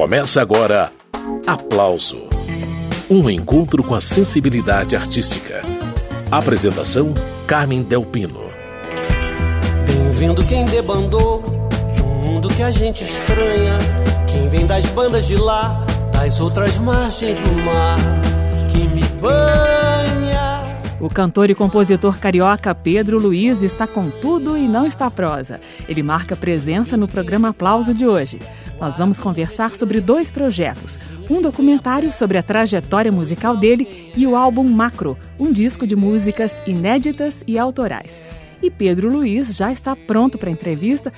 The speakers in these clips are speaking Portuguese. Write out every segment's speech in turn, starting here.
Começa agora Aplauso Um encontro com a sensibilidade artística. Apresentação: Carmen Delpino. Bem-vindo quem debandou de um mundo que a gente estranha. Quem vem das bandas de lá, das outras margens do mar, que me banha. O cantor e compositor carioca Pedro Luiz está com tudo e não está prosa. Ele marca presença no programa Aplauso de hoje. Nós vamos conversar sobre dois projetos: um documentário sobre a trajetória musical dele e o álbum Macro, um disco de músicas inéditas e autorais. E Pedro Luiz já está pronto para a entrevista.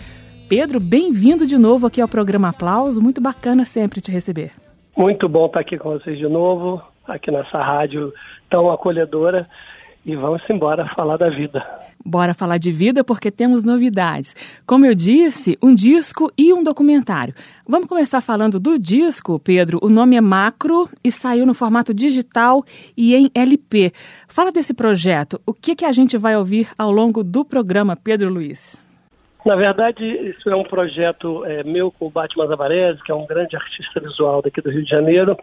Pedro, bem-vindo de novo aqui ao programa Aplauso. Muito bacana sempre te receber. Muito bom estar aqui com vocês de novo, aqui nessa rádio tão acolhedora. E vamos embora falar da vida. Bora falar de vida porque temos novidades. Como eu disse, um disco e um documentário. Vamos começar falando do disco, Pedro. O nome é Macro e saiu no formato digital e em LP. Fala desse projeto. O que, que a gente vai ouvir ao longo do programa, Pedro Luiz? Na verdade, isso é um projeto é, meu com o Batman Zavarese, que é um grande artista visual daqui do Rio de Janeiro,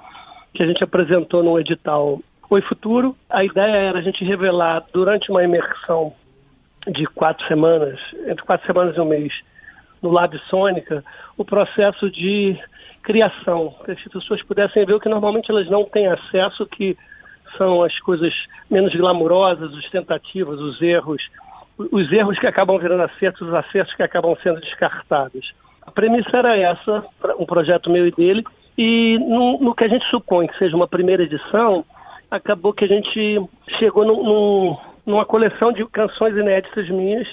que a gente apresentou num edital Oi Futuro. A ideia era a gente revelar durante uma imersão de quatro semanas, entre quatro semanas e um mês, no Lab Sônica, o processo de criação, que as pessoas pudessem ver o que normalmente elas não têm acesso, que são as coisas menos glamurosas, os tentativas, os erros, os erros que acabam virando acertos, os acertos que acabam sendo descartados. A premissa era essa, um projeto meu e dele, e no, no que a gente supõe que seja uma primeira edição, acabou que a gente chegou num, num numa coleção de canções inéditas minhas.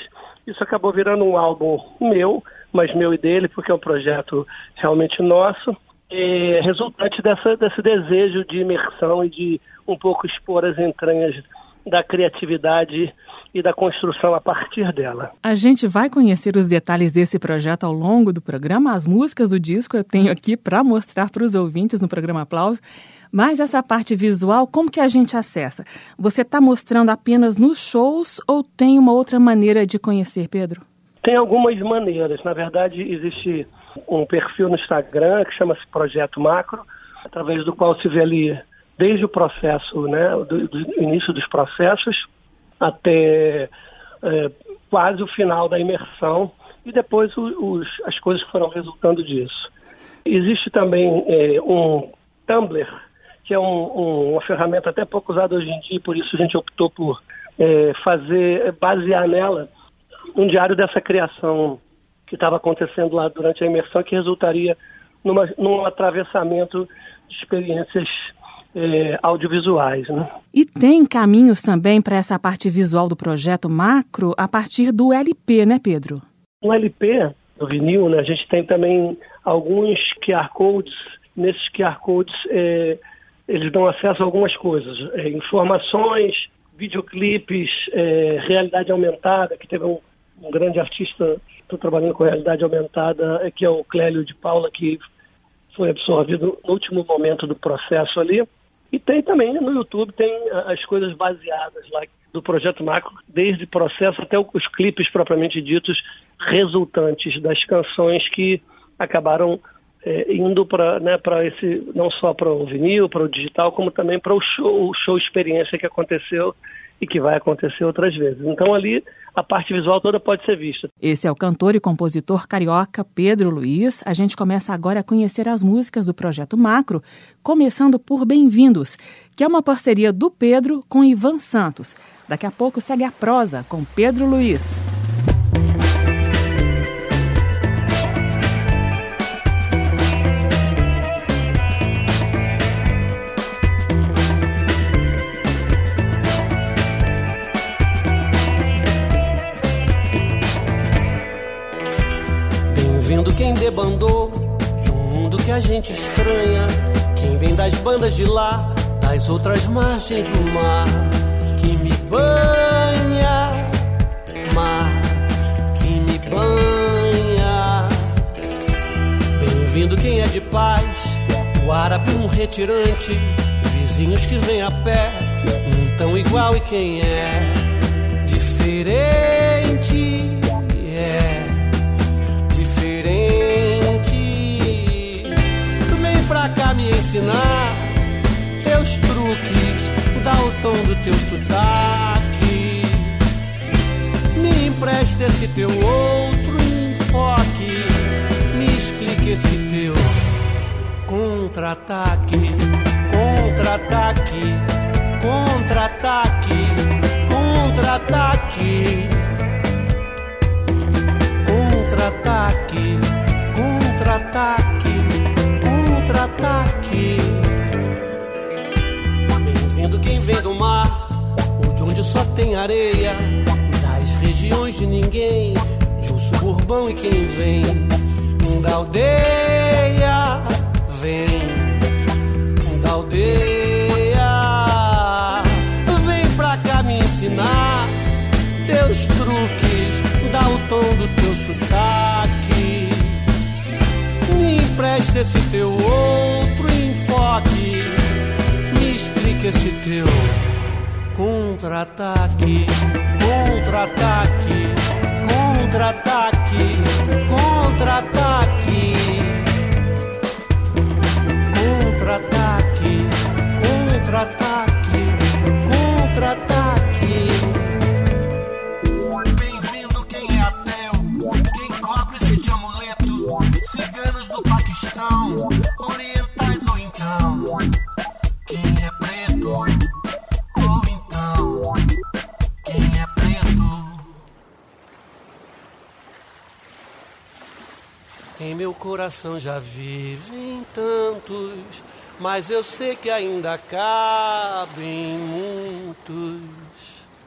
Isso acabou virando um álbum meu, mas meu e dele, porque é um projeto realmente nosso. É resultante dessa, desse desejo de imersão e de um pouco expor as entranhas da criatividade e da construção a partir dela. A gente vai conhecer os detalhes desse projeto ao longo do programa. As músicas do disco eu tenho aqui para mostrar para os ouvintes no programa Aplauso. Mas essa parte visual, como que a gente acessa? Você está mostrando apenas nos shows ou tem uma outra maneira de conhecer, Pedro? Tem algumas maneiras. Na verdade, existe um perfil no Instagram que chama-se Projeto Macro, através do qual se vê ali desde o processo, né, do, do início dos processos até é, quase o final da imersão e depois os, as coisas que foram resultando disso. Existe também é, um Tumblr que é um, um, uma ferramenta até pouco usada hoje em dia, por isso a gente optou por é, fazer, basear nela um diário dessa criação que estava acontecendo lá durante a imersão, que resultaria numa, num atravessamento de experiências é, audiovisuais. Né? E tem caminhos também para essa parte visual do projeto macro a partir do LP, né, Pedro? No LP, do vinil, né, a gente tem também alguns QR Codes. Nesses QR Codes, é, eles dão acesso a algumas coisas, é, informações, videoclipes, é, realidade aumentada, que teve um, um grande artista, estou trabalhando com realidade aumentada, é, que é o Clélio de Paula, que foi absorvido no último momento do processo ali. E tem também no YouTube, tem as coisas baseadas lá do projeto Macro, desde processo até os clipes propriamente ditos, resultantes das canções que acabaram é, indo para né, esse não só para o vinil, para o digital, como também para o show, o show experiência que aconteceu e que vai acontecer outras vezes. Então ali a parte visual toda pode ser vista. Esse é o cantor e compositor carioca Pedro Luiz. A gente começa agora a conhecer as músicas do projeto Macro, começando por Bem-vindos, que é uma parceria do Pedro com Ivan Santos. Daqui a pouco segue a prosa com Pedro Luiz. Quem debandou de um mundo que a gente estranha. Quem vem das bandas de lá, das outras margens do mar, que me banha, mar, que me banha. Bem-vindo quem é de paz, o árabe um retirante, vizinhos que vêm a pé, um tão igual e quem é. Diferente ensinar teus truques, dá o tom do teu sotaque. Me empresta esse teu outro enfoque, me explique esse teu contra-ataque, contra-ataque, contra-ataque, contra-ataque. Contra-ataque, contra-ataque, contra-ataque. Bem-vindo quem vem do mar, ou de onde só tem areia, das regiões de ninguém, de um suburbão e quem vem da aldeia, vem da aldeia, vem pra cá me ensinar teus truques, dá o tom do teu sotaque. Me empresta esse teu outro enfoque. Me explica esse teu contra-ataque, contra-ataque, contra-ataque, contra-ataque. Contra-ataque, contra-ataque, contra-ataque. Coração já vivem tantos, mas eu sei que ainda cabem muitos.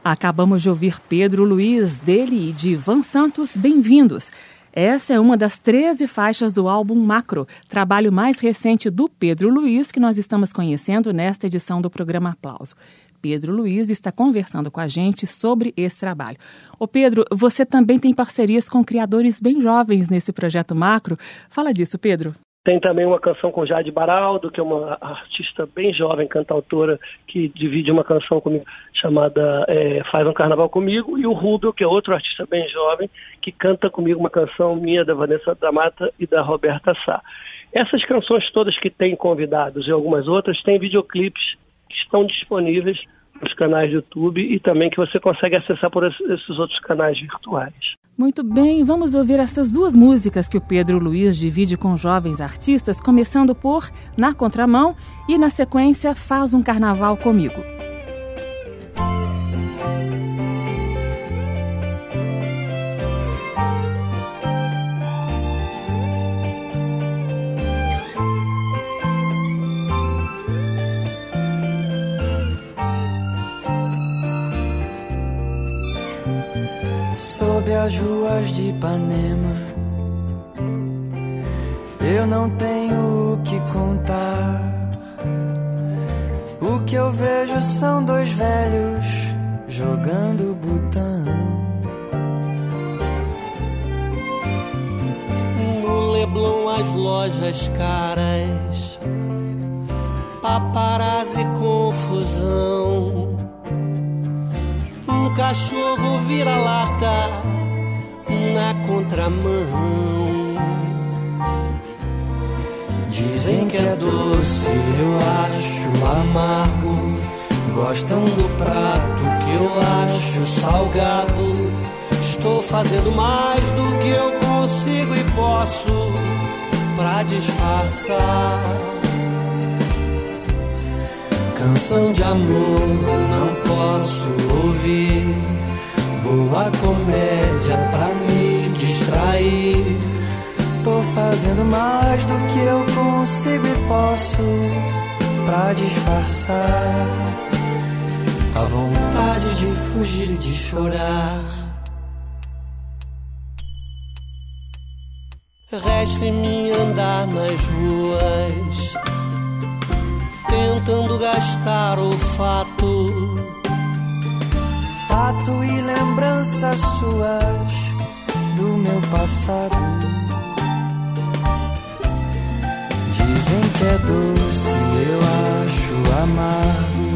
Acabamos de ouvir Pedro Luiz, dele e de Ivan Santos, bem-vindos. Essa é uma das 13 faixas do álbum Macro, trabalho mais recente do Pedro Luiz, que nós estamos conhecendo nesta edição do programa Aplauso. Pedro Luiz está conversando com a gente sobre esse trabalho. Ô Pedro, você também tem parcerias com criadores bem jovens nesse projeto Macro. Fala disso, Pedro. Tem também uma canção com Jade Baraldo, que é uma artista bem jovem, cantautora, que divide uma canção comigo chamada é, Faz um Carnaval Comigo, e o Rubio, que é outro artista bem jovem, que canta comigo uma canção minha, da Vanessa da Mata e da Roberta Sá. Essas canções todas que tem convidados e algumas outras têm videoclipes que estão disponíveis nos canais do YouTube e também que você consegue acessar por esses outros canais virtuais. Muito bem, vamos ouvir essas duas músicas que o Pedro Luiz divide com jovens artistas, começando por Na Contramão e, na sequência, Faz um Carnaval Comigo. As ruas de Ipanema, eu não tenho o que contar. O que eu vejo são dois velhos jogando botão. No Leblon as lojas caras, paparazzi confusão. Um cachorro vira-lata na contramão. Dizem que é doce, eu acho amargo. Gostam do prato que eu acho salgado. Estou fazendo mais do que eu consigo e posso pra disfarçar. Canção de amor não posso ouvir. Boa comédia pra me distrair. Tô fazendo mais do que eu consigo e posso pra disfarçar a vontade de fugir e de chorar. Resta em mim andar nas ruas, tentando gastar olfato. Tato e lembranças suas do meu passado. Dizem que é doce, eu acho amargo.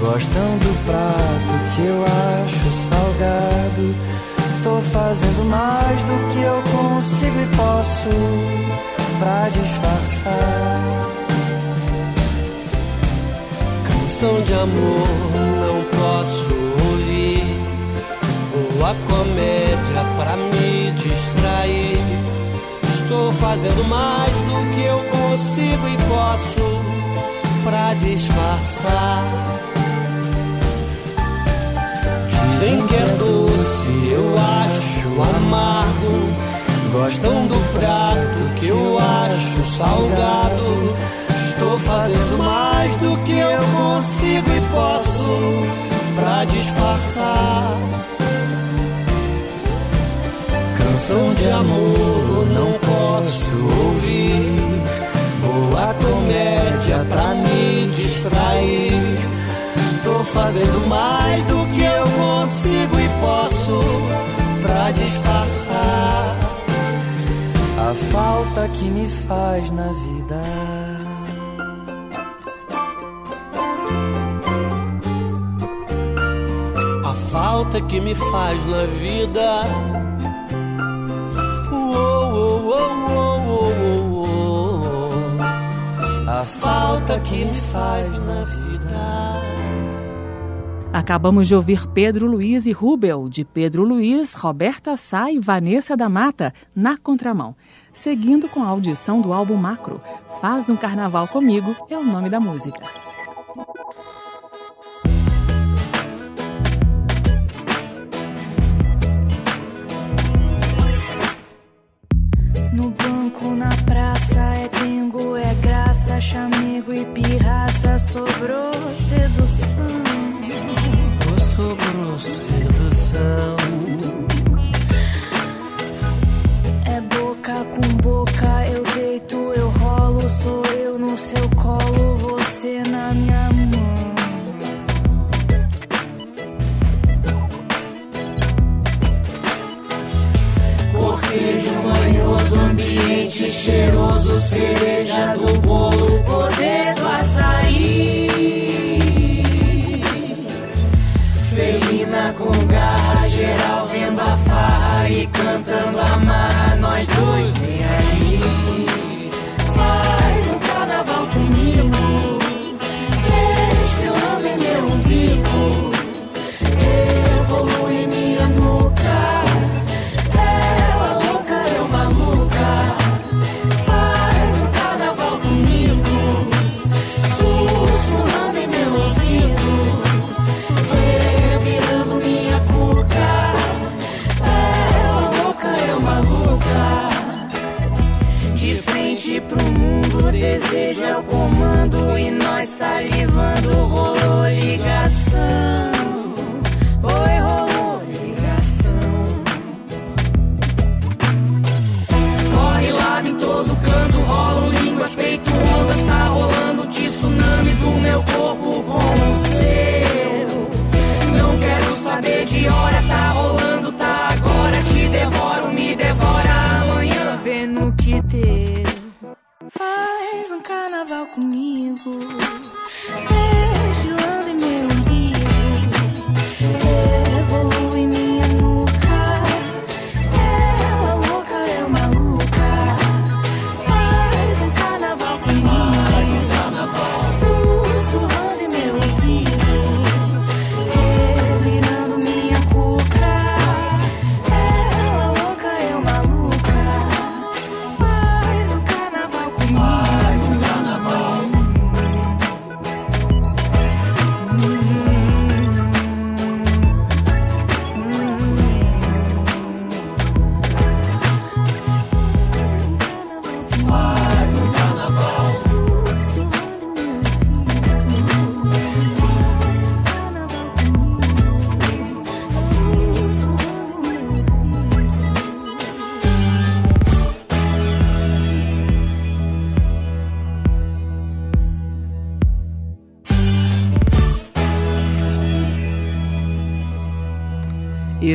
Gostam do prato que eu acho salgado. Tô fazendo mais do que eu consigo e posso pra disfarçar canção de amor não posso. Boa comédia pra me distrair. Estou fazendo mais do que eu consigo e posso pra disfarçar. Dizem que é doce, eu acho amargo. Gostam do prato que eu acho salgado. Estou fazendo mais do que eu consigo e posso pra disfarçar. Canção de amor não posso ouvir. Boa comédia pra me distrair. Estou fazendo mais do que eu consigo e posso pra disfarçar a falta que me faz na vida. A falta que me faz na vida. Uou, uou, uou, A falta que me faz na vida. Acabamos de ouvir Pedro Luiz e Rubel, de Pedro Luiz, Roberta Sá e Vanessa da Mata, na contramão. Seguindo com a audição do álbum Macro, Faz um Carnaval Comigo é o nome da música. No banco, na praça, é bingo, é graça, chamego e pirraça, sobrou sedução sobrou sedução. É boca com boca, eu deito, eu rolo, sou eu no seu colo, você na minha mão. Cortejo manhoso, ambiente cheiroso, cereja do bolo, poder do açaí.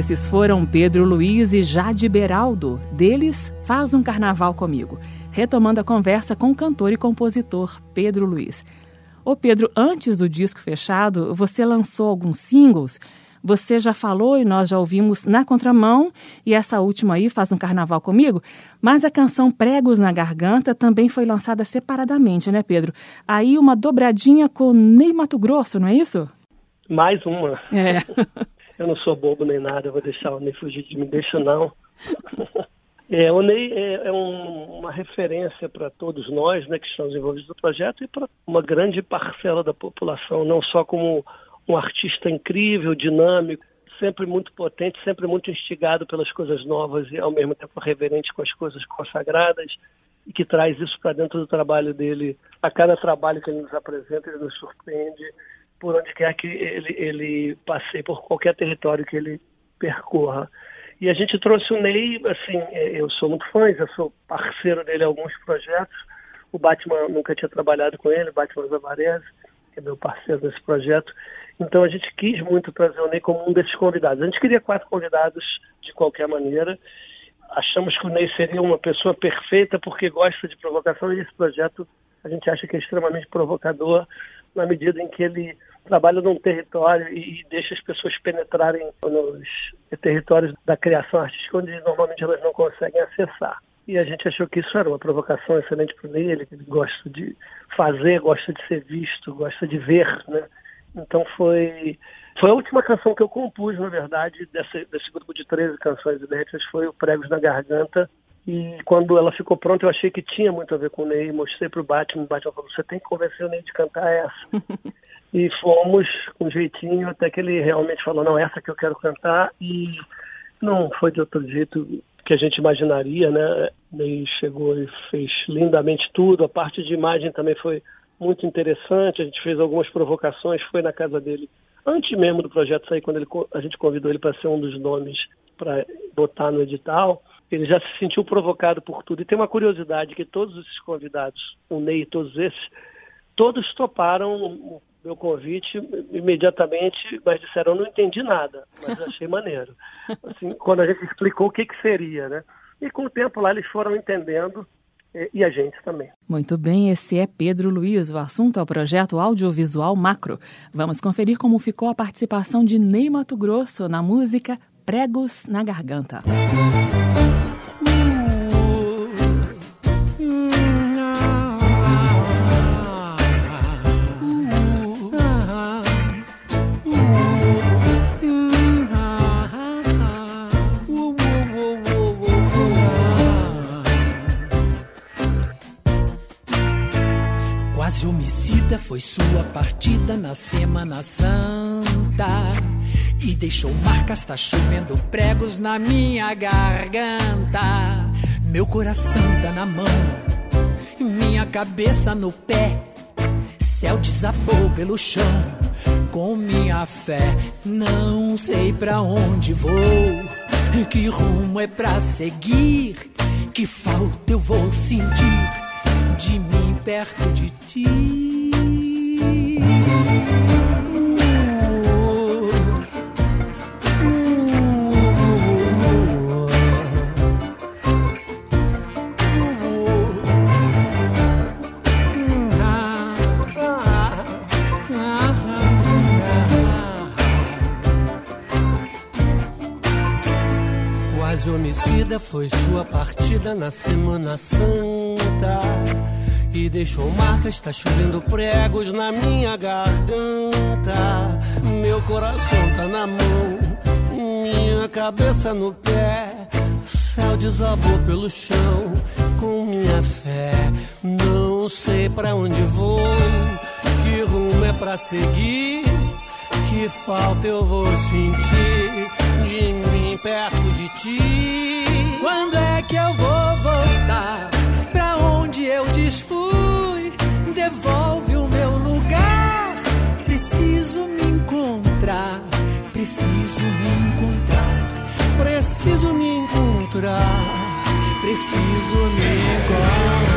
Esses foram Pedro Luiz e Jade Beraldo. Deles, Faz um Carnaval Comigo. Retomando a conversa com o cantor e compositor Pedro Luiz. Ô Pedro, antes do disco fechado, você lançou alguns singles. Você já falou e nós já ouvimos Na Contramão, e essa última aí faz um carnaval comigo, mas a canção Pregos na Garganta também foi lançada separadamente, né, Pedro? Aí uma dobradinha com Ney Mato Grosso, não é isso? Mais uma. É. eu não sou bobo nem nada, eu vou deixar o Ney fugir de mim, deixa não. É, o Ney é, é um, uma referência para todos nós né, que estamos envolvidos no projeto e para uma grande parcela da população, não só como um artista incrível, dinâmico, sempre muito potente, sempre muito instigado pelas coisas novas e ao mesmo tempo reverente com as coisas consagradas e que traz isso para dentro do trabalho dele. A cada trabalho que ele nos apresenta, ele nos surpreende por onde quer que ele, ele passe, por qualquer território que ele percorra. E a gente trouxe o Ney, assim, é, eu sou muito fã, já sou parceiro dele em alguns projetos. O Batman nunca tinha trabalhado com ele, o Batman Zavarese, que é meu parceiro nesse projeto. Então a gente quis muito trazer o Ney como um desses convidados. A gente queria quatro convidados de qualquer maneira. Achamos que o Ney seria uma pessoa perfeita porque gosta de provocação e esse projeto a gente acha que é extremamente provocador na medida em que ele trabalha num território e, deixa as pessoas penetrarem nos territórios da criação artística onde normalmente elas não conseguem acessar. E a gente achou que isso era uma provocação excelente para ele, ele gosta de fazer, gosta de ser visto, gosta de ver, né? Então foi foi a última canção que eu compus, na verdade, desse, desse grupo de 13 canções inéditas, foi o Pregos na Garganta, e quando ela ficou pronta, eu achei que tinha muito a ver com o Ney. Mostrei para o Batman. O Batman falou: você tem que convencer o Ney de cantar essa. e fomos com jeitinho até que ele realmente falou: não, essa que eu quero cantar. E não foi de outro jeito que a gente imaginaria, né? Ney chegou e fez lindamente tudo. A parte de imagem também foi muito interessante. A gente fez algumas provocações, foi na casa dele antes mesmo do projeto sair, quando ele, a gente convidou ele para ser um dos nomes para botar no edital ele já se sentiu provocado por tudo. E tem uma curiosidade que todos esses convidados, o Ney e todos esses, todos toparam meu convite imediatamente, mas disseram, não entendi nada, mas achei maneiro. Assim, quando a gente explicou o que, que seria, né? E com o tempo lá eles foram entendendo e a gente também. Muito bem, esse é Pedro Luiz. O assunto é o projeto audiovisual Macro. Vamos conferir como ficou a participação de Ney Mato Grosso na música Pregos na Garganta. Quase sua partida na Semana Santa e deixou marcas, tá chovendo pregos na minha garganta. Meu coração tá na mão, minha cabeça no pé. Céu desabou pelo chão, com minha fé. Não sei pra onde vou, que rumo é pra seguir. Que falta eu vou sentir de mim perto de ti. Homicida foi sua partida na Semana Santa. E deixou marcas, está chovendo pregos na minha garganta. Meu coração tá na mão, minha cabeça no pé. Céu desabou pelo chão com minha fé. Não sei para onde vou, que rumo é pra seguir. Que falta eu vou sentir de mim perto de ti. Quando é que eu vou voltar desfui? Devolve o meu lugar. Preciso me encontrar. Preciso me encontrar. Preciso me encontrar. Preciso me encontrar.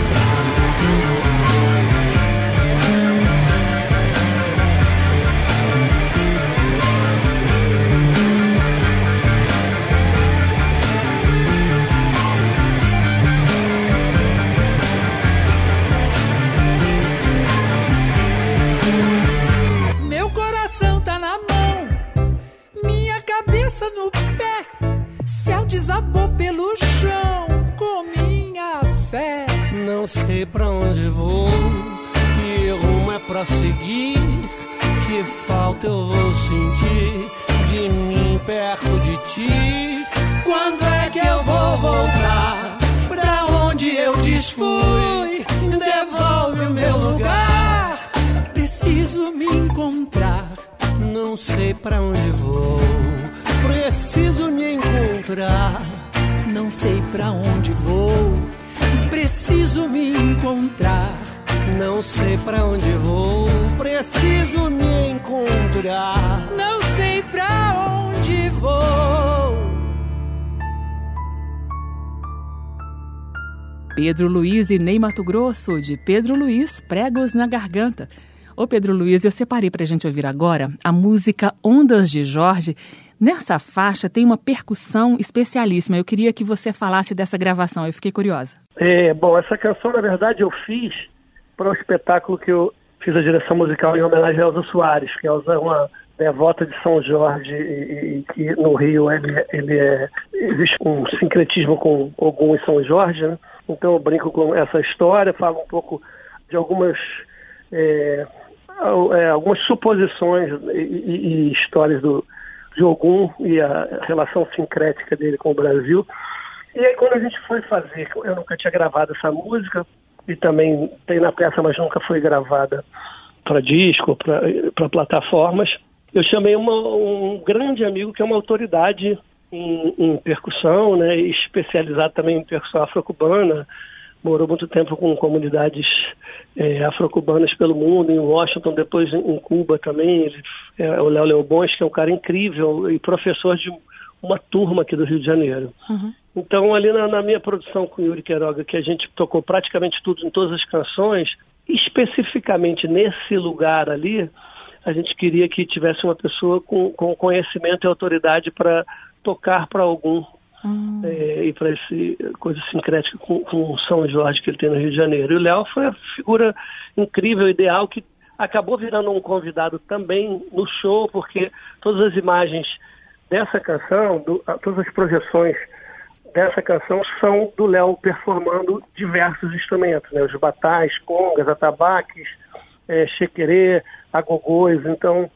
desabou pelo chão com minha fé. Não sei pra onde vou, que rumo é pra seguir, que falta eu vou sentir de mim perto de ti. Quando é que eu vou voltar? Pra onde eu desfui? Devolve o meu lugar. Preciso me encontrar. Não sei pra onde vou preciso me encontrar. Não sei pra onde vou, preciso me encontrar. Não sei pra onde vou, preciso me encontrar. Não sei pra onde vou. Pedro Luiz e Ney Mato Grosso, de Pedro Luiz, Pregos na Garganta. Ô Pedro Luiz, eu separei pra gente ouvir agora a música Ondas de Jorge. Nessa faixa tem uma percussão especialíssima. Eu queria que você falasse dessa gravação, eu fiquei curiosa. É, bom, essa canção, na verdade, eu fiz para um espetáculo que eu fiz a direção musical em homenagem a Elza Soares, que Elza é uma devota de São Jorge e, que no Rio ele, ele é, existe um sincretismo com e São Jorge, né? Então eu brinco com essa história, falo um pouco de algumas é, é, algumas suposições e, e, e histórias do, de Ogum e a relação sincrética dele com o Brasil. E aí quando a gente foi fazer, eu nunca tinha gravado essa música, e também tem na peça, mas nunca foi gravada para disco, para plataformas. Eu chamei uma, um grande amigo que é uma autoridade em, em percussão, né, especializado também em percussão afro-cubana, morou muito tempo com comunidades é, afro-cubanas pelo mundo, em Washington, depois em, Cuba também. É, o Léo Leobons, que é um cara incrível e professor de uma turma aqui do Rio de Janeiro. Uhum. Então, ali na, na, minha produção com Yuri Queiroga, que a gente tocou praticamente tudo em todas as canções, especificamente nesse lugar ali, a gente queria que tivesse uma pessoa com, com conhecimento e autoridade para tocar para algum hum. é, e para esse coisa sincrética com, com São Jorge que ele tem no Rio de Janeiro. E o Léo foi a figura incrível, ideal, que acabou virando um convidado também no show, porque todas as imagens dessa canção, do, todas as projeções dessa canção são do Léo performando diversos instrumentos, né? Os batais, congas, atabaques, é, chequerê, agogôs. Então,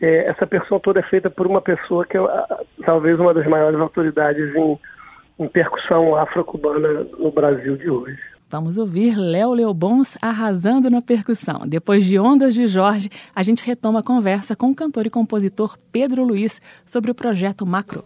é, essa pessoa toda é feita por uma pessoa que é talvez uma das maiores autoridades em, em percussão afro-cubana no Brasil de hoje. Vamos ouvir Léo Leobons arrasando na percussão. Depois de Ondas de Jorge, a gente retoma a conversa com o cantor e compositor Pedro Luiz sobre o projeto Macro.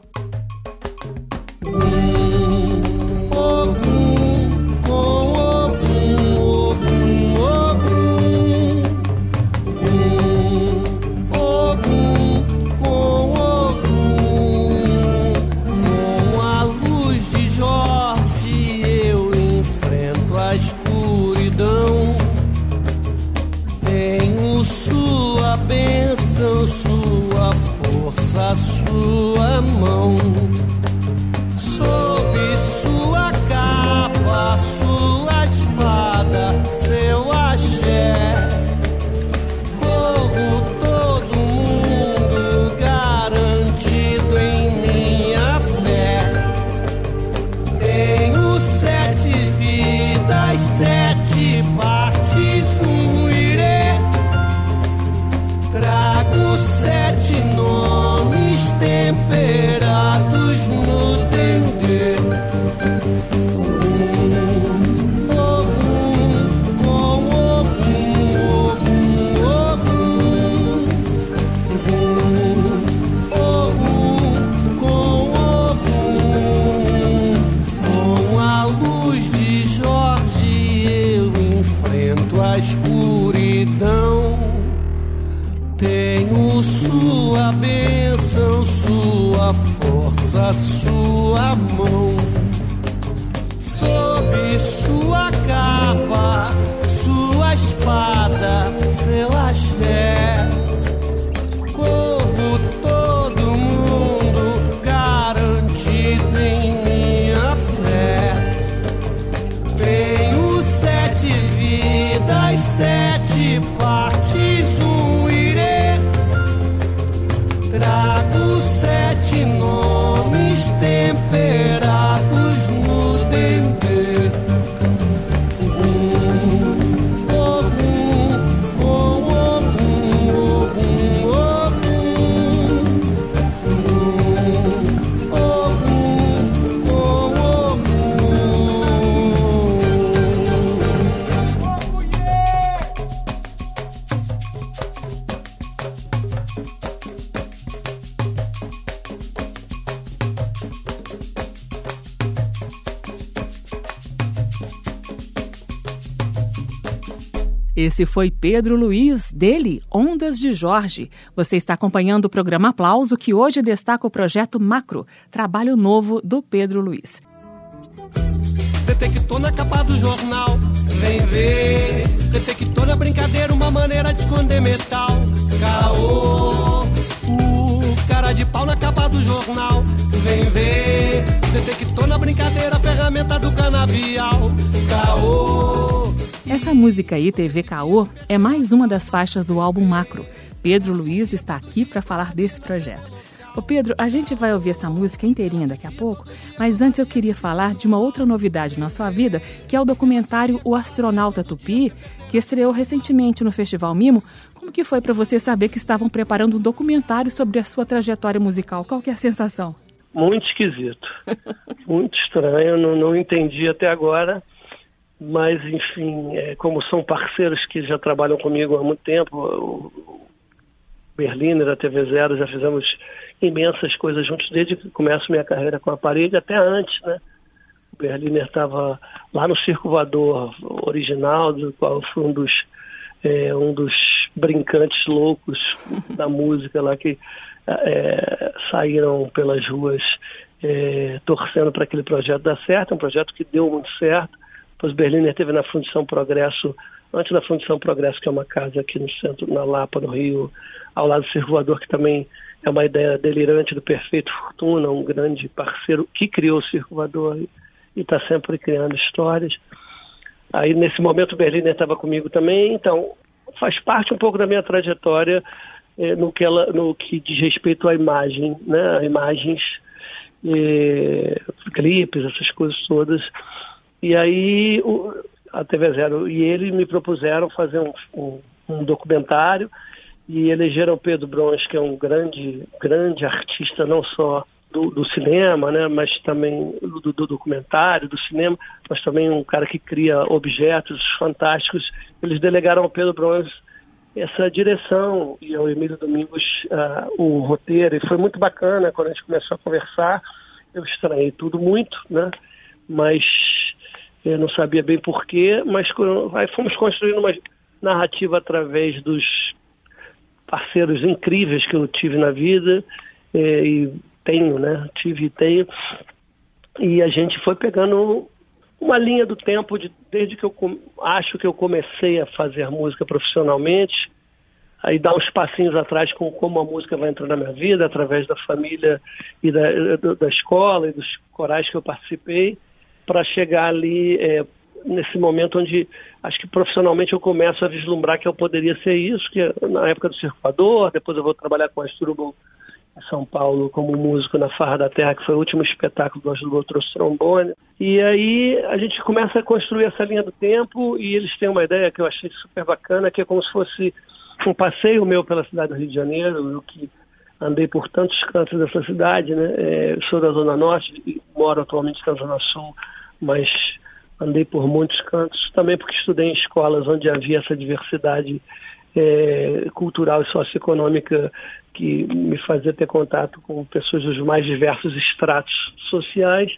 Esse foi Pedro Luiz, dele, Ondas de Jorge. Você está acompanhando o programa Aplauso, que hoje destaca o projeto Macro, trabalho novo do Pedro Luiz. Detectou na capa do jornal, vem ver. Detectou na brincadeira uma maneira de esconder metal. Caô, o cara de pau na capa do jornal, vem ver. Detectou na brincadeira ferramenta do canavial. Caô. Essa música aí, TV Caô, é mais uma das faixas do álbum Macro. Pedro Luiz está aqui para falar desse projeto. Ô Pedro, a gente vai ouvir essa música inteirinha daqui a pouco, mas antes eu queria falar de uma outra novidade na sua vida, que é o documentário O Astronauta Tupi, que estreou recentemente no Festival Mimo. Como que foi para você saber que estavam preparando um documentário sobre a sua trajetória musical? Qual que é a sensação? Muito esquisito, muito estranho, não, não entendi até agora, mas enfim, é, como são parceiros que já trabalham comigo há muito tempo, o Berliner, a TV Zero, já fizemos imensas coisas juntos desde que começo minha carreira com a parede, até antes, né? O Berliner estava lá no Circo Voador original, do qual foi um dos, é, um dos brincantes loucos da música lá que é, saíram pelas ruas é, torcendo para aquele projeto dar certo, um projeto que deu muito certo. Depois Berliner teve na Fundição Progresso, antes da Fundição Progresso, que é uma casa aqui no centro, na Lapa, no Rio, ao lado do Circo Voador, que também é uma ideia delirante do Perfeito Fortuna, um grande parceiro que criou o Circo Voador e está sempre criando histórias. Aí, nesse momento, o Berliner estava comigo também, então faz parte um pouco da minha trajetória eh, no, que ela, no que diz respeito à imagem, né? Imagens, eh, clipes, essas coisas todas. E aí, o, a TV Zero e ele me propuseram fazer um, um, um documentário e elegeram Pedro Brons, que é um grande, grande artista, não só do, do cinema, né, mas também do, do, documentário, do cinema, mas também um cara que cria objetos fantásticos. Eles delegaram ao Pedro Brons essa direção e ao Emílio Domingos uh, o roteiro. E foi muito bacana quando a gente começou a conversar. Eu estranhei tudo muito, né? Mas eu não sabia bem porquê, mas aí fomos construindo uma narrativa através dos parceiros incríveis que eu tive na vida é, e tenho, né? Tive e tenho. E a gente foi pegando uma linha do tempo de, desde que eu acho que eu comecei a fazer música profissionalmente, aí dar uns passinhos atrás com como a música vai entrar na minha vida, através da família e da, da escola e dos corais que eu participei, para chegar ali é, nesse momento onde acho que profissionalmente eu começo a vislumbrar que eu poderia ser isso, que é na época do circulador, depois eu vou trabalhar com a Asturubal em São Paulo como músico na Farra da Terra, que foi o último espetáculo do Asturubal trouxe trombone. E aí a gente começa a construir essa linha do tempo e eles têm uma ideia que eu achei super bacana, que é como se fosse um passeio meu pela cidade do Rio de Janeiro, eu que andei por tantos cantos dessa cidade, né? É, sou da Zona Norte e moro atualmente na Zona Sul, mas andei por muitos cantos, também porque estudei em escolas onde havia essa diversidade é, cultural e socioeconômica que me fazia ter contato com pessoas dos mais diversos estratos sociais.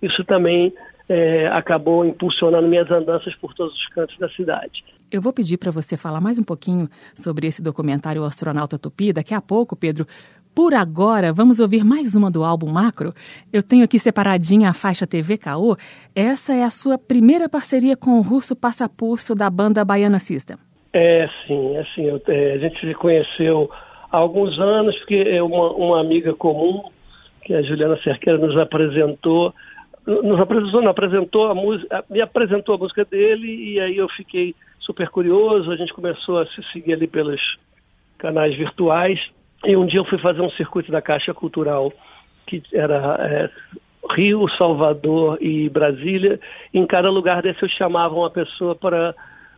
Isso também é, acabou impulsionando minhas andanças por todos os cantos da cidade. Eu vou pedir para você falar mais um pouquinho sobre esse documentário O Astronauta Tupi daqui a pouco, Pedro, por agora, vamos ouvir mais uma do álbum Macro. Eu tenho aqui separadinha a faixa TV Caô. Essa é a sua primeira parceria com o Russo Passapulso da banda Baiana System. É, sim, é sim. Eu, é, a gente se conheceu há alguns anos, porque é uma, uma amiga comum, que a Juliana Cerqueira nos apresentou, nos apresentou, apresentou a música, me apresentou a música dele, e aí eu fiquei super curioso, a gente começou a se seguir ali pelos canais virtuais, e um dia eu fui fazer um circuito da Caixa Cultural, que era é, Rio, Salvador e Brasília. Em cada lugar desse eu chamava uma pessoa para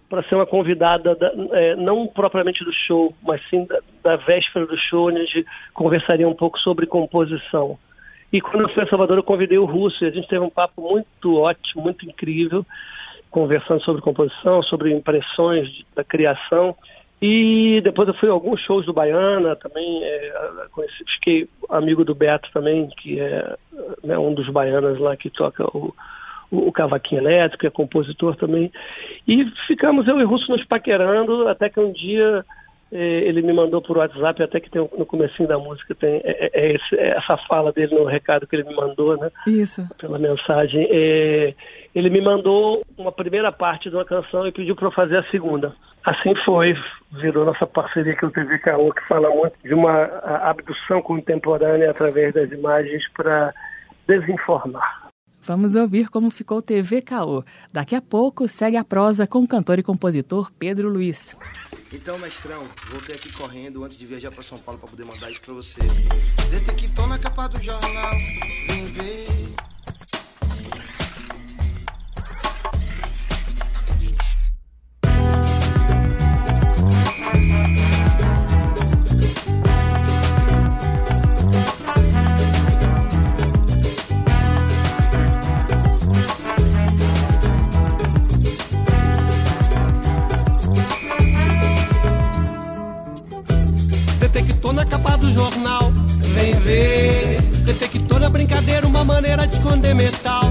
para ser uma convidada, da, é, não propriamente do show, mas sim da, da, véspera do show, onde a gente conversaria um pouco sobre composição. E quando eu fui a Salvador, eu convidei o Russo, e a gente teve um papo muito ótimo, muito incrível, conversando sobre composição, sobre impressões da criação. E depois eu fui a alguns shows do Baiana também, é, conheci, fiquei amigo do Beto também, que é né, um dos baianas lá que toca o, o, o cavaquinho elétrico, é compositor também. E ficamos eu e Russo nos paquerando até que um dia ele me mandou por WhatsApp, até que tem no comecinho da música tem é, é, é esse, é essa fala dele no recado que ele me mandou, né? Isso. Pela mensagem. Ele me mandou uma primeira parte de uma canção e pediu para eu fazer a segunda. Assim foi, virou nossa parceria que o TV Caô, que fala muito de uma abdução contemporânea através das imagens para desinformar. Vamos ouvir como ficou TV Caô. Daqui a pouco segue a prosa com o cantor e compositor Pedro Luiz. Então, mestrão, voltei aqui correndo antes de viajar para São Paulo para poder mandar isso para você. Detectou na capa do jornal, vem ver. Jornal. Vem ver, detector na brincadeira, uma maneira de esconder metal.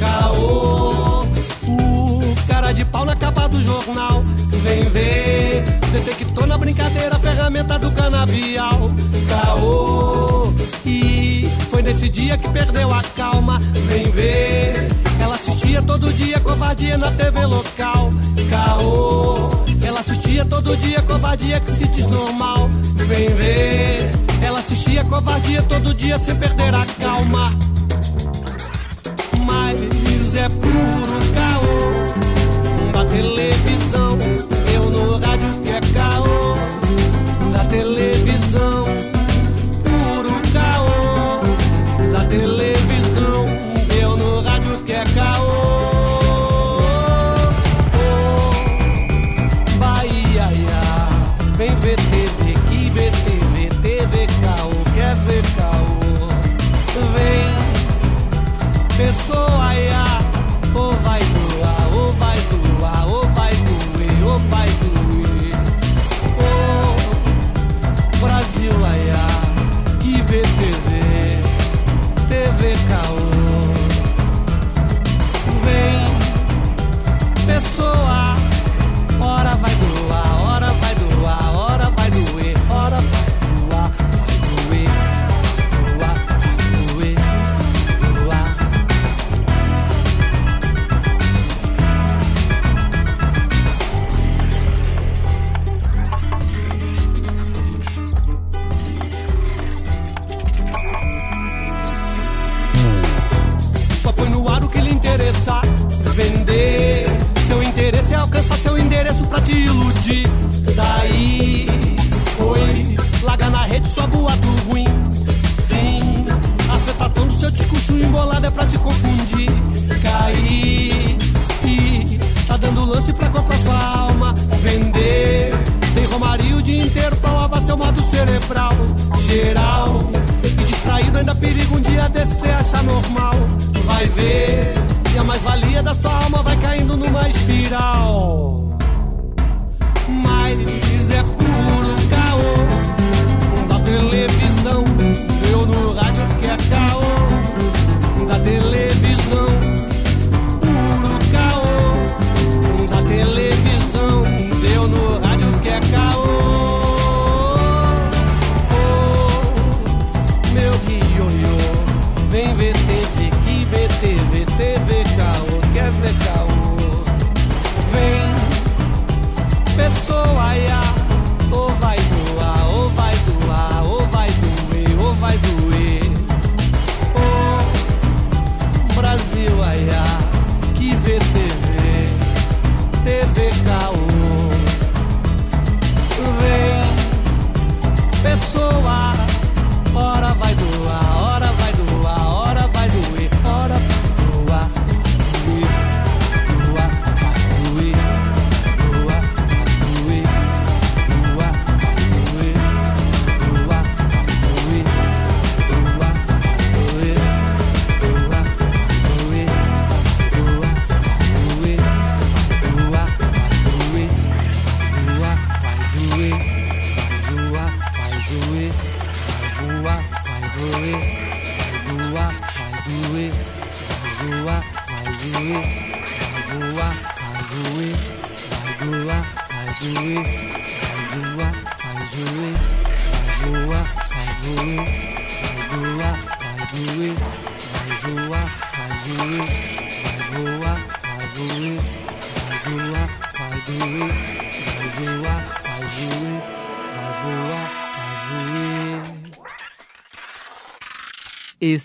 Caô, o cara de pau na capa do jornal. Vem ver, detector na brincadeira, ferramenta do canavial. Caô, e foi nesse dia que perdeu a calma. Vem ver, ela assistia todo dia covardia na TV local. Caô, ela assistia todo dia covardia que se diz normal. Vem ver. Ela assistia covardia todo dia sem perder a calma. Mas é puro caô da televisão. Eu no rádio que é caô da televisão. Rede sua boato ruim. Sim. A aceitação do seu discurso embolado é pra te confundir. Cair. E tá dando lance pra comprar sua alma. Vender. Tem romaria o dia inteiro pra lavar seu modo cerebral. Geral. E distraído ainda perigo um dia descer achar normal. Vai ver. E a mais-valia da sua alma vai caindo numa espiral. Mas televisão. Eu no rádio que é caô da televisão. Puro caô da televisão. so I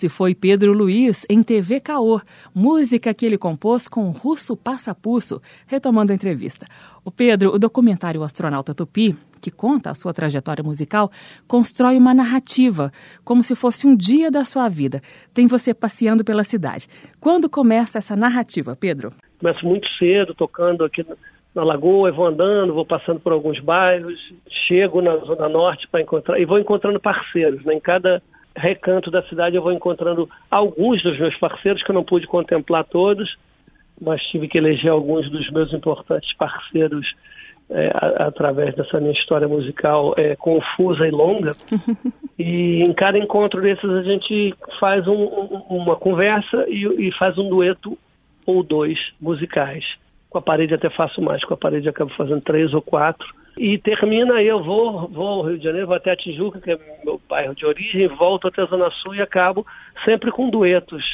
Esse foi Pedro Luiz em TV Caô, música que ele compôs com o russo Passapulso, retomando a entrevista. O Pedro, o documentário Astronauta Tupi, que conta a sua trajetória musical, constrói uma narrativa, como se fosse um dia da sua vida. Tem você passeando pela cidade. Quando começa essa narrativa, Pedro? Começo muito cedo, tocando aqui na Lagoa, vou andando, vou passando por alguns bairros, chego na Zona Norte para encontrar, e vou encontrando parceiros, né? Em cada recanto da cidade eu vou encontrando alguns dos meus parceiros, que eu não pude contemplar todos, mas tive que eleger alguns dos meus importantes parceiros é, a, através dessa minha história musical é, confusa e longa. e em cada encontro desses a gente faz um, um, uma conversa e, e faz um dueto ou dois musicais. Com a parede até faço mais, com a parede acabo fazendo três ou quatro e termina, eu vou, vou ao Rio de Janeiro, vou até a Tijuca, que é meu bairro de origem, volto até a Zona Sul e acabo sempre com duetos.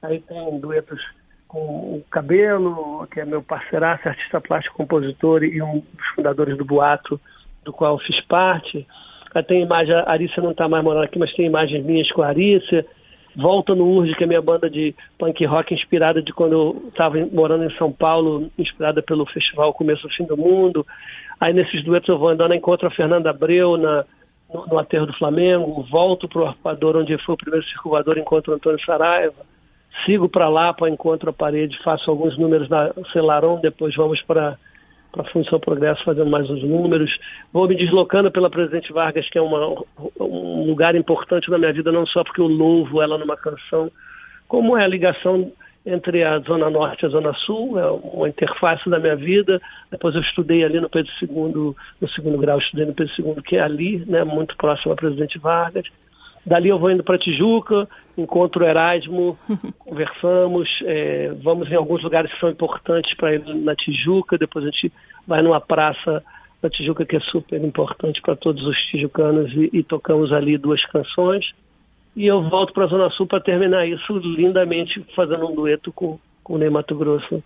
Aí tem duetos com o Cabelo, que é meu parceiraço, artista plástico, compositor e um dos fundadores do Boato, do qual fiz parte. Aí tem imagem, a Arícia não está mais morando aqui, mas tem imagens minhas com a Arícia. Volta no Urge, que é minha banda de punk rock inspirada de quando eu estava morando em São Paulo, inspirada pelo festival Começo do Fim do Mundo. Aí nesses duetos eu vou andando, encontro a Fernanda Abreu na, no, no Aterro do Flamengo, volto para o Arpador, onde foi o primeiro circulador, encontro Antônio Saraiva, sigo para lá, para encontro a parede, faço alguns números na Celaron, depois vamos para para a Função Progresso fazendo mais uns números. Vou me deslocando pela Presidente Vargas, que é uma, um lugar importante na minha vida, não só porque eu louvo ela numa canção, como é a ligação entre a Zona Norte e a Zona Sul, é uma interface da minha vida. Depois eu estudei ali no Pedro II, no segundo grau, estudei no Pedro II, que é ali, né, muito próximo a Presidente Vargas. Dali eu vou indo para Tijuca, encontro o Erasmo, conversamos, é, vamos em alguns lugares que são importantes para ir na Tijuca, depois a gente vai numa praça na Tijuca que é super importante para todos os tijucanos e, e tocamos ali duas canções e eu volto para a Zona Sul para terminar isso lindamente fazendo um dueto com, com o Ney Mato Grosso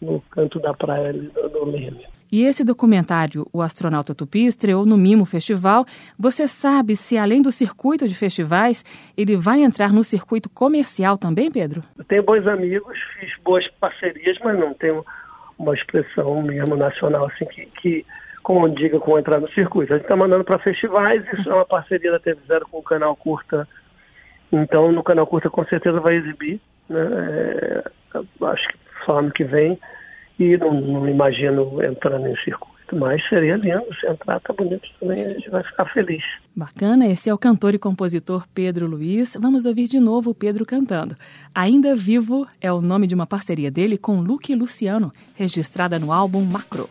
no canto da praia ali do Leme. E esse documentário, O Astronauta Tupi, estreou no Mimo Festival. Você sabe se, além do circuito de festivais, ele vai entrar no circuito comercial também, Pedro? Eu tenho bons amigos, fiz boas parcerias, mas não tenho uma expressão mesmo nacional assim que, que como diga, com entrar no circuito. A gente está mandando para festivais, isso é uma parceria da TV Zero com o canal Curta então, no canal Curta com certeza vai exibir, né? É, acho que só ano que vem. E não, não imagino entrar nesse circuito. Mas seria lindo se entrar, tá bonito também, a gente vai ficar feliz. Bacana, esse é o cantor e compositor Pedro Luiz. Vamos ouvir de novo o Pedro cantando. Ainda Vivo é o nome de uma parceria dele com Luke Luciano, registrada no álbum Macro.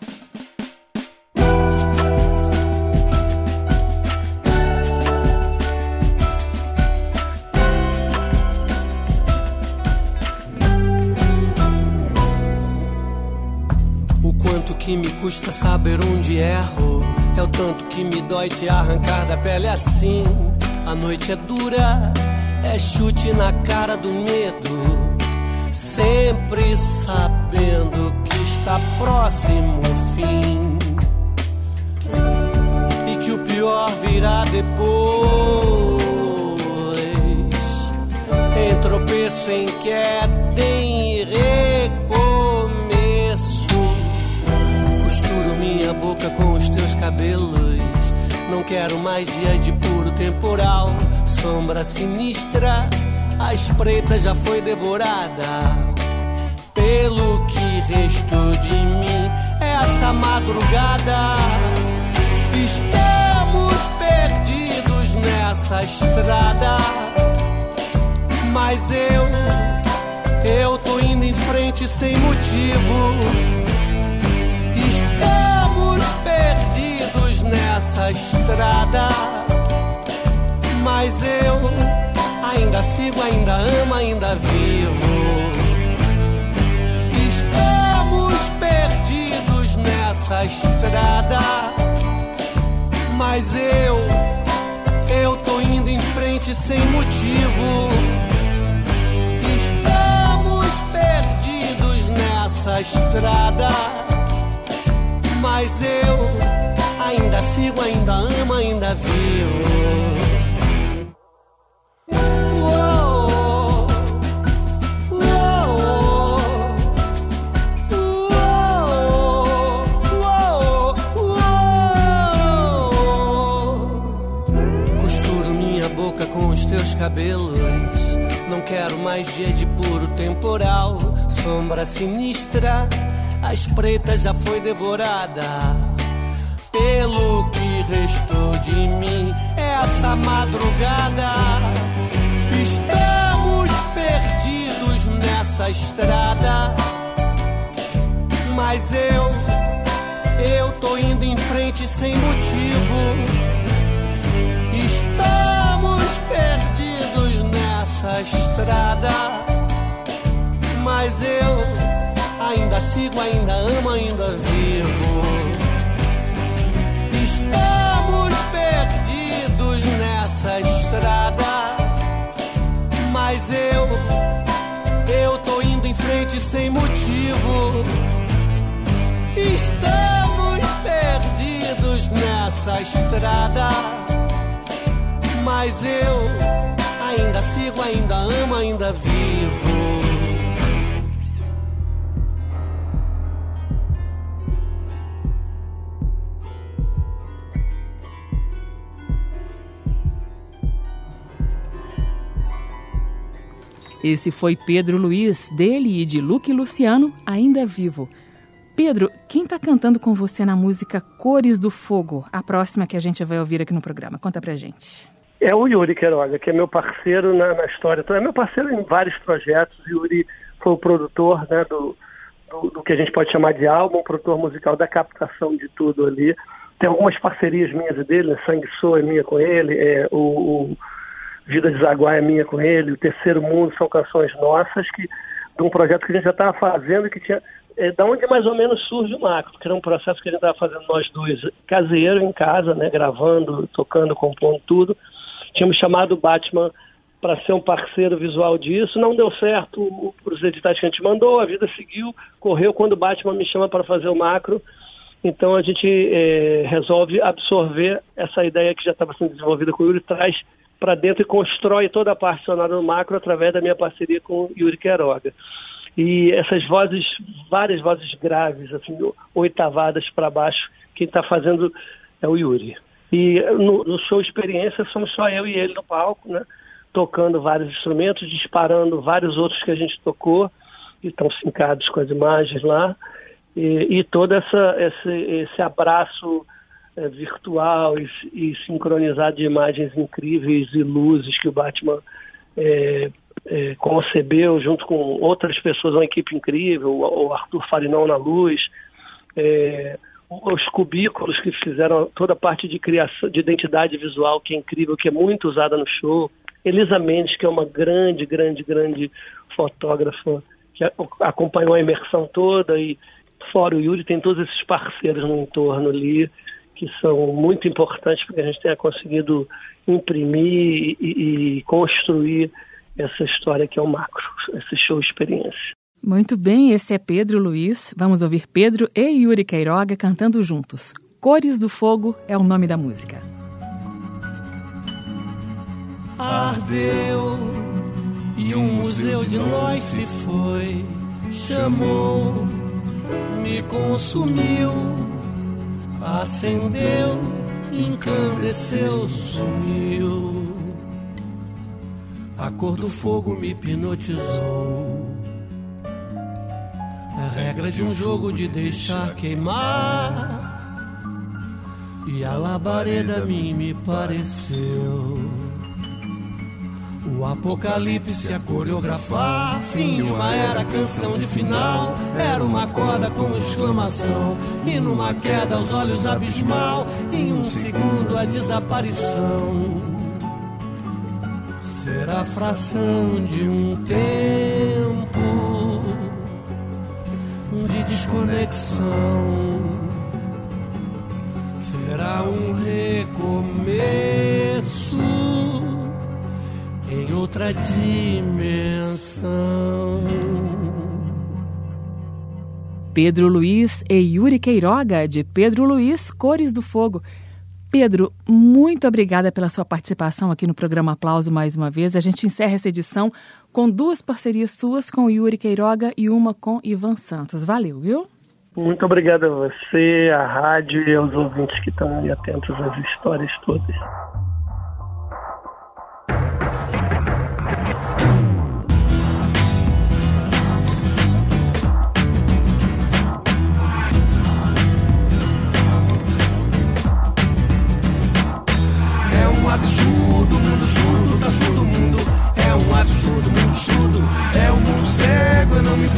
Custa saber onde erro. É o tanto que me dói te arrancar da pele assim. A noite é dura, é chute na cara do medo. Sempre sabendo que está próximo o fim. E que o pior virá depois. Em tropeço, em queda, em minha boca com os teus cabelos. Não quero mais dias de puro temporal. Sombra sinistra, a espreita já foi devorada. Pelo que restou de mim, é essa madrugada. Estamos perdidos nessa estrada. Mas eu, eu tô indo em frente sem motivo nessa estrada. Mas eu ainda sigo, ainda amo, ainda vivo. Estamos perdidos nessa estrada. Mas eu, eu tô indo em frente sem motivo. Estamos perdidos nessa estrada. Mas eu ainda sigo, ainda amo, ainda vivo. cabelos. Não quero mais dias de puro temporal. Sombra sinistra, a espreita já foi devorada. Pelo que restou de mim, essa madrugada. Estamos perdidos nessa estrada. Mas eu, eu tô indo em frente sem motivo. Estamos perdidos essa estrada. Mas eu ainda sigo, ainda amo, ainda vivo. Estamos perdidos nessa estrada. Mas eu, eu tô indo em frente sem motivo. Estamos perdidos nessa estrada. Mas eu Ainda sigo, ainda amo, ainda vivo. Esse foi Pedro Luiz, dele e de Luque Luciano, ainda vivo. Pedro, quem está cantando com você na música Cores do Fogo, a próxima que a gente vai ouvir aqui no programa? Conta pra gente. É o Yuri Queiroga, que é meu parceiro na, na história. Então, é meu parceiro em vários projetos. Yuri foi o produtor né, do, do, do, que a gente pode chamar de álbum, produtor musical da captação de tudo ali. Tem algumas parcerias minhas e dele, né? Sangue Sou é minha com ele, é, o, o Vida de Zaguá é minha com ele, o Terceiro Mundo são canções nossas que de um projeto que a gente já estava fazendo que tinha é, da onde mais ou menos surge o macro, que era um processo que a gente estava fazendo nós dois, caseiro em casa, né, gravando, tocando, compondo tudo. Tínhamos chamado o Batman para ser um parceiro visual disso, não deu certo os editais que a gente mandou, a vida seguiu, correu quando o Batman me chama para fazer o macro. Então a gente é, resolve absorver essa ideia que já estava sendo desenvolvida com o Yuri, traz para dentro e constrói toda a parte sonora do macro através da minha parceria com o Yuri Queiroga. E essas vozes, várias vozes graves, assim, oitavadas para baixo, quem está fazendo é o Yuri. E no, no, show experiência somos só eu e ele no palco, né? Tocando vários instrumentos, disparando vários outros que a gente tocou e estão sincados com as imagens lá. E, e todo essa, esse, esse abraço é, virtual e, e, sincronizado de imagens incríveis e luzes que o Batman é, é, concebeu junto com outras pessoas, uma equipe incrível, o, o Arthur Farinão na luz, é, os cubículos que fizeram toda a parte de criação, de identidade visual, que é incrível, que é muito usada no show. Elisa Mendes, que é uma grande, grande, grande fotógrafa, que acompanhou a imersão toda, e fora o Yuri, tem todos esses parceiros no entorno ali, que são muito importantes para que a gente tenha conseguido imprimir e, e construir essa história que é o macro, esse show experiência. Muito bem, esse é Pedro Luiz. Vamos ouvir Pedro e Yuri Queiroga cantando juntos. Cores do Fogo é o nome da música. Ardeu e um museu de nós se foi, chamou, me consumiu, acendeu, encandeceu, sumiu. A cor do fogo me hipnotizou é regra de um jogo de deixar queimar. E a labareda a mim me pareceu. O apocalipse a coreografar, fim de uma era, canção de final. Era uma corda com exclamação, e numa queda aos olhos abismal, em um segundo a desaparição. Será fração de um tempo de desconexão. será um recomeço em outra dimensão. Pedro Luiz e Yuri Queiroga, de Pedro Luiz, Cores do Fogo. Pedro, muito obrigada pela sua participação aqui no programa Aplauso mais uma vez. A gente encerra essa edição com duas parcerias suas com Yuri Queiroga e uma com Ivan Santos. Valeu, viu? Muito obrigado a você, a rádio e aos ouvintes que estão aí atentos às histórias todas.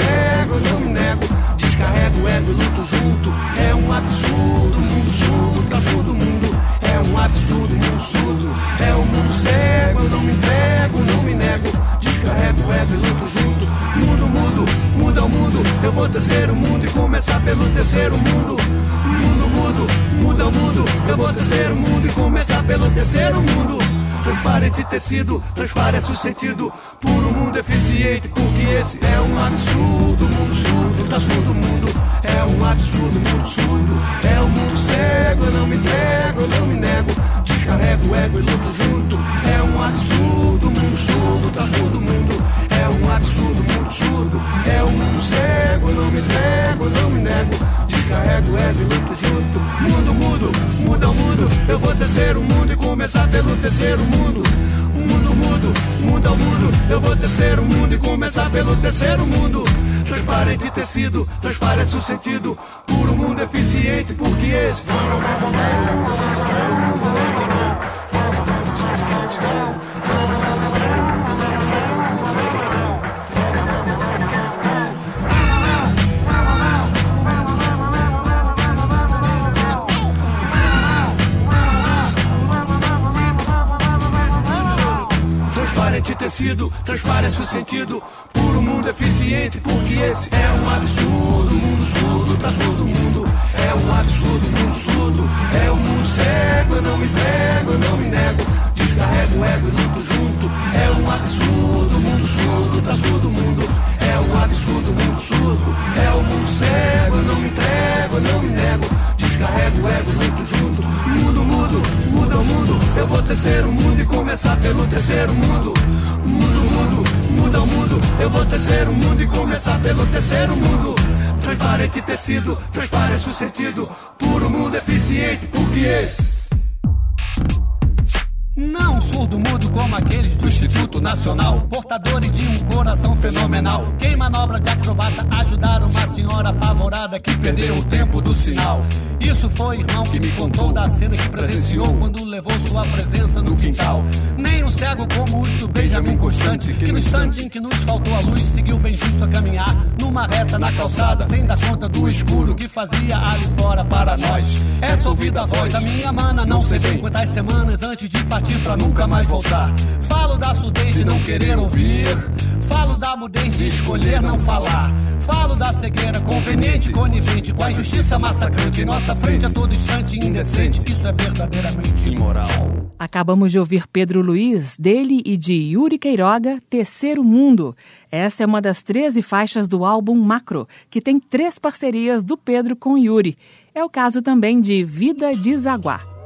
Eu não me nego. Descarrego ego e luto junto. É um absurdo, mundo surdo, tá surdo mundo. É um absurdo, mundo surdo. É um mundo cego, eu não me entrego, não me nego. Descarrego ego e luto junto. Mundo mudo, muda o mundo. Eu vou tecer o mundo e começar pelo terceiro mundo. Mundo mudo, muda o mundo. Eu vou tecer o mundo e começar pelo terceiro mundo. Transparente tecido, transparece o sentido. Puro mundo eficiente, porque esse é um absurdo. Mundo surdo, tá surdo mundo. É um absurdo, mundo surdo. É um mundo cego, eu não me entrego, eu não me nego. Descarrego ego e luto junto. É um absurdo, mundo surdo, tá surdo mundo. É um absurdo, mundo surdo. É um mundo cego, eu não me eu não me nego. Descarrego e luto junto. Mundo mudo, muda o mundo. Eu vou tecer o mundo e começar pelo terceiro mundo. Mundo mudo, muda o mundo. Eu vou tecer o mundo e começar pelo terceiro mundo. Transparente tecido, transparece o sentido. Puro mundo eficiente, porque esse. Tecido, transparece o sentido. Puro mundo eficiente, porque esse é um absurdo. Mundo surdo, tá surdo mundo. É um absurdo, mundo surdo. É um mundo cego, eu não me pego, eu não me nego. Descarrego o ego e luto junto. É um absurdo, mundo surdo, tá surdo mundo. É um absurdo, mundo surdo. É um mundo cego, eu não me entrego, eu não me nego. Descarrego o ego luto junto. Mundo mudo, muda o mundo. Eu vou tecer o mundo e começar pelo terceiro mundo. Mundo mudo, muda o mundo. Eu vou tecer o mundo e começar pelo terceiro mundo. Transparente tecido, transparece o sentido. Puro mundo eficiente, porque esse. Não surdo mudo como aqueles do Instituto Nacional, portadores de um coração fenomenal. Quem manobra de acrobata ajudar uma senhora apavorada que perdeu o tempo do sinal. Isso foi irmão que me contou da cena que presenciou quando levou sua presença no quintal. Nem um cego como o Benjamin Constante, que no instante em que nos faltou a luz, seguiu bem justo a caminhar numa reta na calçada, sem dar conta do escuro que fazia ali fora para nós. Essa ouvida a voz da minha mana, não sei bem quantas semanas antes de partir pra nunca mais voltar. Falo da surdez de não querer ouvir. Falo da mudez de escolher não falar. Falo da cegueira conveniente, conivente com a injustiça massacrante em nossa frente a todo instante indecente. Isso é verdadeiramente imoral. Acabamos de ouvir Pedro Luiz, dele e de Yuri Queiroga, Terceiro Mundo. Essa é uma das 13 faixas do álbum Macro, que tem três parcerias do Pedro com Yuri. É o caso também de Vida de.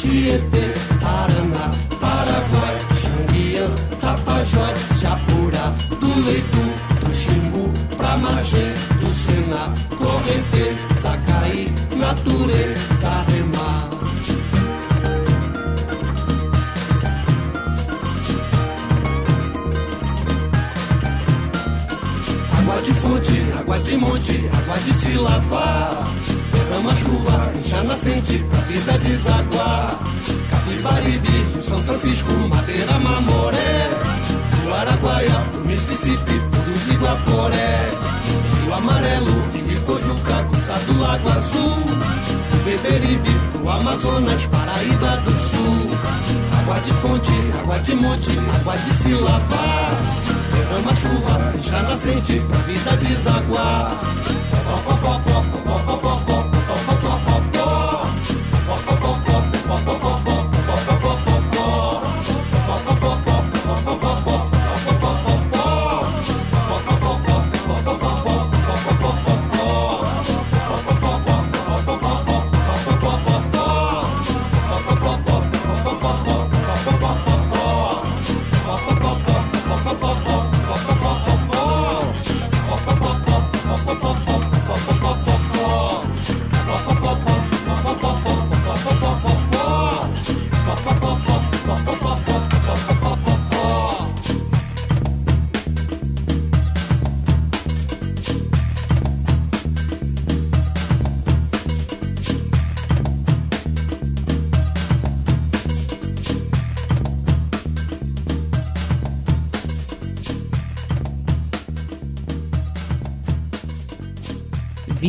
Tietê, Paraná, Paraguai, Xanguian, Tapajós, Japurá, do Leitu, do Xingu, pra Magé, do Sená, Corrente, Sacaí, Natureza, Remar. Água de fonte, água de monte, água de se lavar. Derrama chuva, enche a nascente, pra vida desaguar. Capibaribe, São Francisco, Madeira, Mamoré. Mississippi, Puro de Guaporé, Rio Amarelo, Rio Ipojuca, Cuca do Lago Azul, Beberibe, pro Amazonas, Paraíba do Sul, água de fonte, água de monte, água de se lavar, derrama chuva, encha nascente, pra vida desaguar.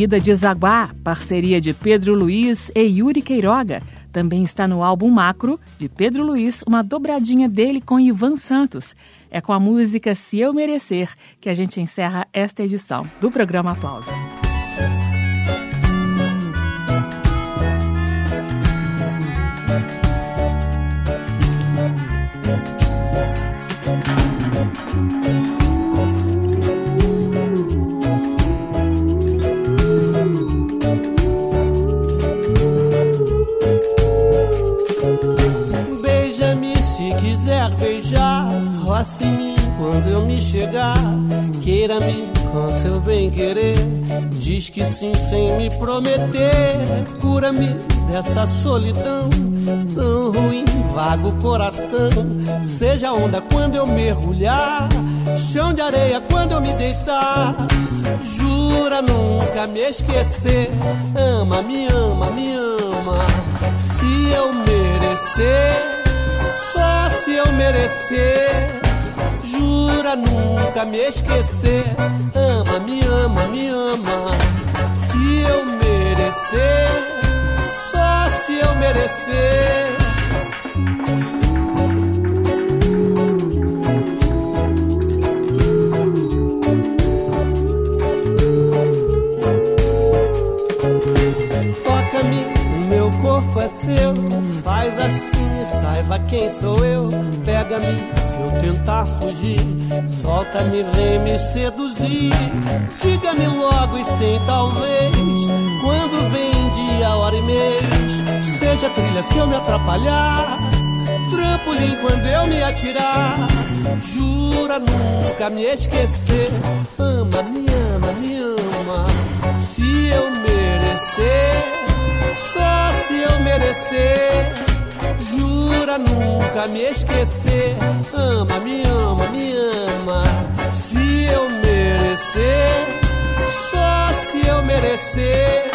Vida de Zaguá, parceria de Pedro Luiz e Yuri Queiroga. Também está no álbum Macro, de Pedro Luiz, uma dobradinha dele com Ivan Santos. É com a música Se Eu Merecer que a gente encerra esta edição do programa Aplauso. Faça em mim quando eu me chegar. Queira-me com seu bem-querer. Diz que sim sem me prometer. Cura-me dessa solidão tão ruim, vago coração. Seja onda quando eu mergulhar, chão de areia quando eu me deitar. Jura nunca me esquecer. Ama, me ama, me ama. Se eu merecer, só se eu merecer jura nunca me esquecer. Ama, me ama, me ama. Se eu merecer, só se eu merecer. Toca-me, o meu corpo é seu. Faz assim e saiba quem sou eu. Pega-me se eu tentar fugir. Solta-me, vem me seduzir. Diga-me logo e sem talvez. Quando vem dia, hora e mês. Seja trilha se eu me atrapalhar. Trampolim quando eu me atirar. Jura nunca me esquecer. Ama, me ama, me ama. Se eu merecer só se eu merecer. Jura nunca me esquecer. Ama, me ama, me ama. Se eu merecer, só se eu merecer.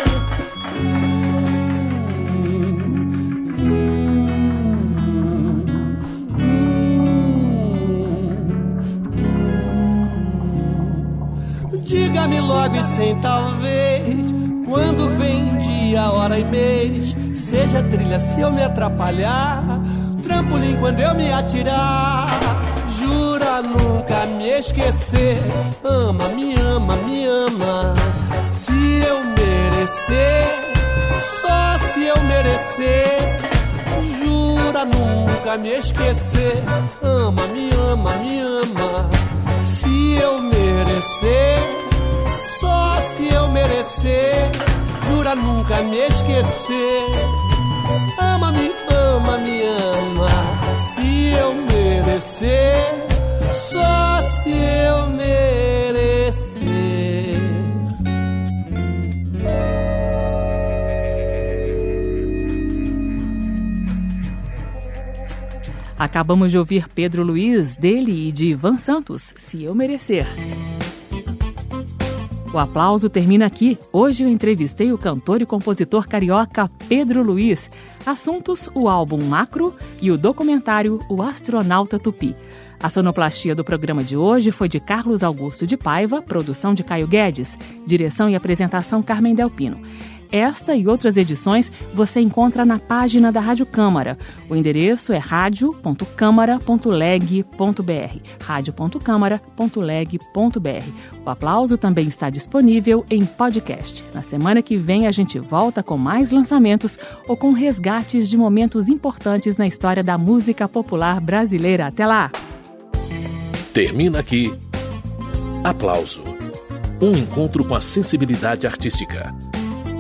Diga-me logo e sem talvez, quando vem dia, hora e mês. Seja trilha se eu me atrapalhar, trampolim quando eu me atirar. Jura nunca me esquecer. Ama, me ama, me ama. Se eu merecer, só se eu merecer. Jura nunca me esquecer. Ama, me ama, me ama. Se eu merecer, só se eu merecer jura nunca me esquecer. Ama-me, ama-me, ama. Se eu merecer, só se eu merecer. Acabamos de ouvir Pedro Luiz, dele e de Ivan Santos, Se Eu Merecer. O aplauso termina aqui. Hoje eu entrevistei o cantor e compositor carioca Pedro Luiz. Assuntos: o álbum Macro e o documentário O Astronauta Tupi. A sonoplastia do programa de hoje foi de Carlos Augusto de Paiva, produção de Caio Guedes, direção e apresentação Carmen Delpino. Esta e outras edições você encontra na página da Rádio Câmara. O endereço é radio.câmara.leg.br. radio.câmara.leg.br. O aplauso também está disponível em podcast. Na semana que vem a gente volta com mais lançamentos ou com resgates de momentos importantes na história da música popular brasileira. Até lá! Termina aqui. Aplauso. Um encontro com a sensibilidade artística.